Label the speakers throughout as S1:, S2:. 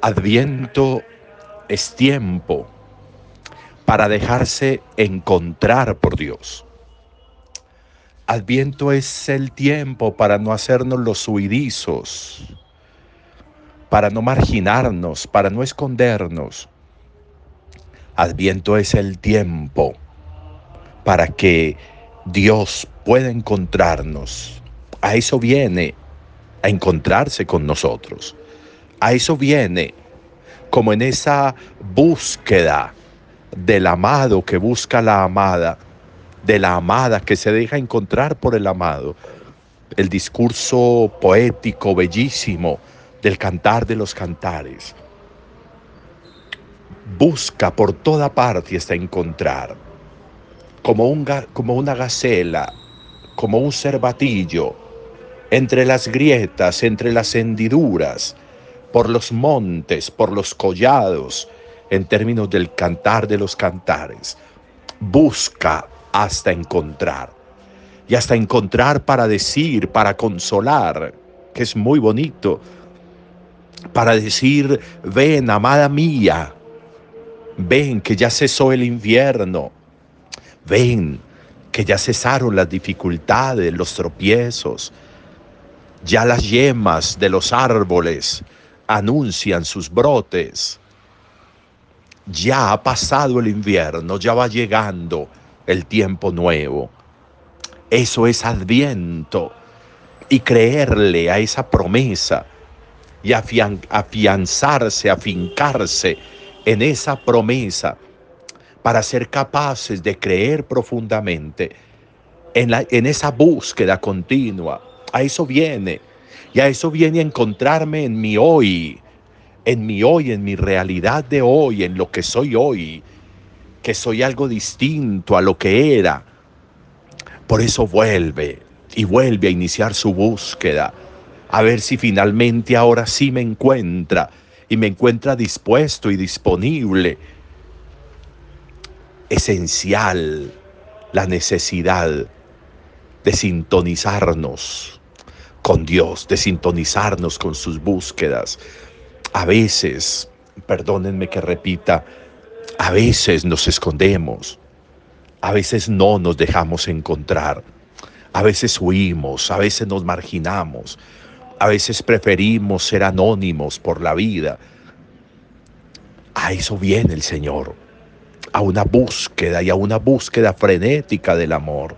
S1: Adviento es tiempo para dejarse encontrar por Dios. Adviento es el tiempo para no hacernos los huidizos, para no marginarnos, para no escondernos. Adviento es el tiempo para que Dios pueda encontrarnos. A eso viene, a encontrarse con nosotros. A eso viene, como en esa búsqueda del amado que busca la amada, de la amada que se deja encontrar por el amado. El discurso poético, bellísimo del cantar de los cantares. Busca por toda parte hasta encontrar, como, un, como una gacela, como un cervatillo, entre las grietas, entre las hendiduras, por los montes, por los collados, en términos del cantar de los cantares. Busca hasta encontrar. Y hasta encontrar para decir, para consolar, que es muy bonito. Para decir, ven, amada mía, ven que ya cesó el invierno. Ven que ya cesaron las dificultades, los tropiezos. Ya las yemas de los árboles anuncian sus brotes. Ya ha pasado el invierno, ya va llegando el tiempo nuevo. Eso es adviento. Y creerle a esa promesa y afianzarse, afincarse en esa promesa para ser capaces de creer profundamente en, la, en esa búsqueda continua. A eso viene y a eso viene a encontrarme en mi hoy, en mi hoy, en mi realidad de hoy, en lo que soy hoy, que soy algo distinto a lo que era. Por eso vuelve y vuelve a iniciar su búsqueda, a ver si finalmente ahora sí me encuentra y me encuentra dispuesto y disponible. Esencial la necesidad de sintonizarnos con Dios, de sintonizarnos con sus búsquedas. A veces, perdónenme que repita, a veces nos escondemos, a veces no nos dejamos encontrar, a veces huimos, a veces nos marginamos, a veces preferimos ser anónimos por la vida. A eso viene el Señor, a una búsqueda y a una búsqueda frenética del amor,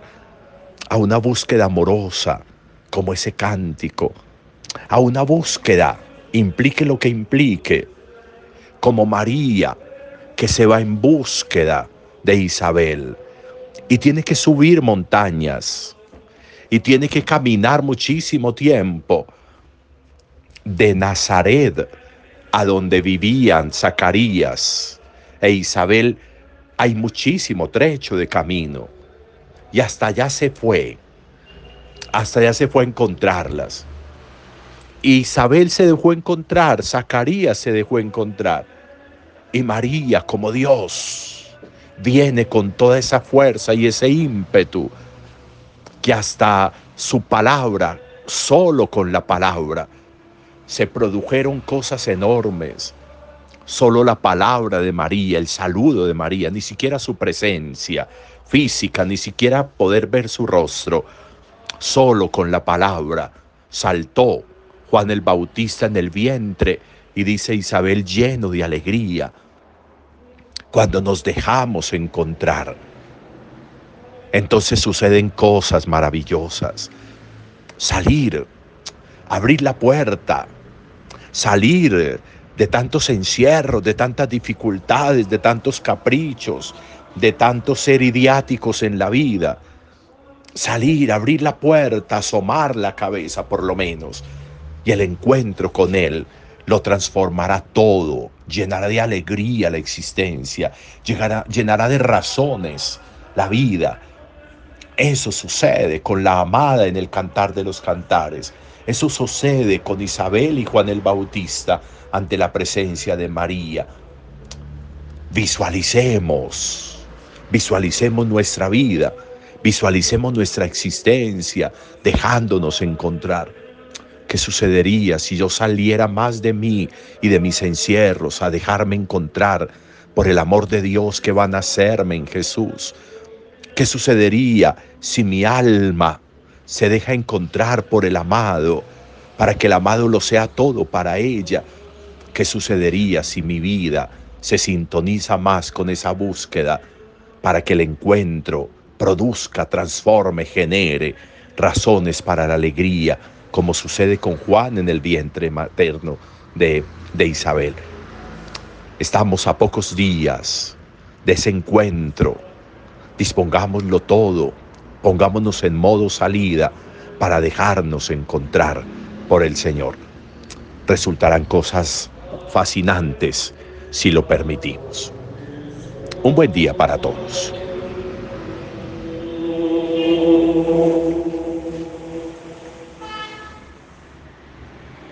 S1: a una búsqueda amorosa, como ese cántico, a una búsqueda, implique lo que implique, como María, que se va en búsqueda de Isabel. Y tiene que subir montañas. Y tiene que caminar muchísimo tiempo. De Nazaret a donde vivían Zacarías e Isabel, hay muchísimo trecho de camino. Y hasta allá se fue. Hasta allá se fue a encontrarlas. Isabel se dejó encontrar, Zacarías se dejó encontrar. Y María, como Dios, viene con toda esa fuerza y ese ímpetu que hasta su palabra, solo con la palabra, se produjeron cosas enormes. Solo la palabra de María, el saludo de María, ni siquiera su presencia física, ni siquiera poder ver su rostro, solo con la palabra. Saltó Juan el Bautista en el vientre y dice Isabel lleno de alegría. Cuando nos dejamos encontrar, entonces suceden cosas maravillosas. Salir, abrir la puerta, salir de tantos encierros, de tantas dificultades, de tantos caprichos, de tantos ser idiáticos en la vida salir, abrir la puerta, asomar la cabeza por lo menos. Y el encuentro con Él lo transformará todo, llenará de alegría la existencia, llenará de razones la vida. Eso sucede con la amada en el cantar de los cantares. Eso sucede con Isabel y Juan el Bautista ante la presencia de María. Visualicemos, visualicemos nuestra vida Visualicemos nuestra existencia dejándonos encontrar. ¿Qué sucedería si yo saliera más de mí y de mis encierros a dejarme encontrar por el amor de Dios que van a hacerme en Jesús? ¿Qué sucedería si mi alma se deja encontrar por el amado para que el amado lo sea todo para ella? ¿Qué sucedería si mi vida se sintoniza más con esa búsqueda para que el encuentro produzca, transforme, genere razones para la alegría, como sucede con Juan en el vientre materno de, de Isabel. Estamos a pocos días de ese encuentro. Dispongámoslo todo, pongámonos en modo salida para dejarnos encontrar por el Señor. Resultarán cosas fascinantes si lo permitimos. Un buen día para todos.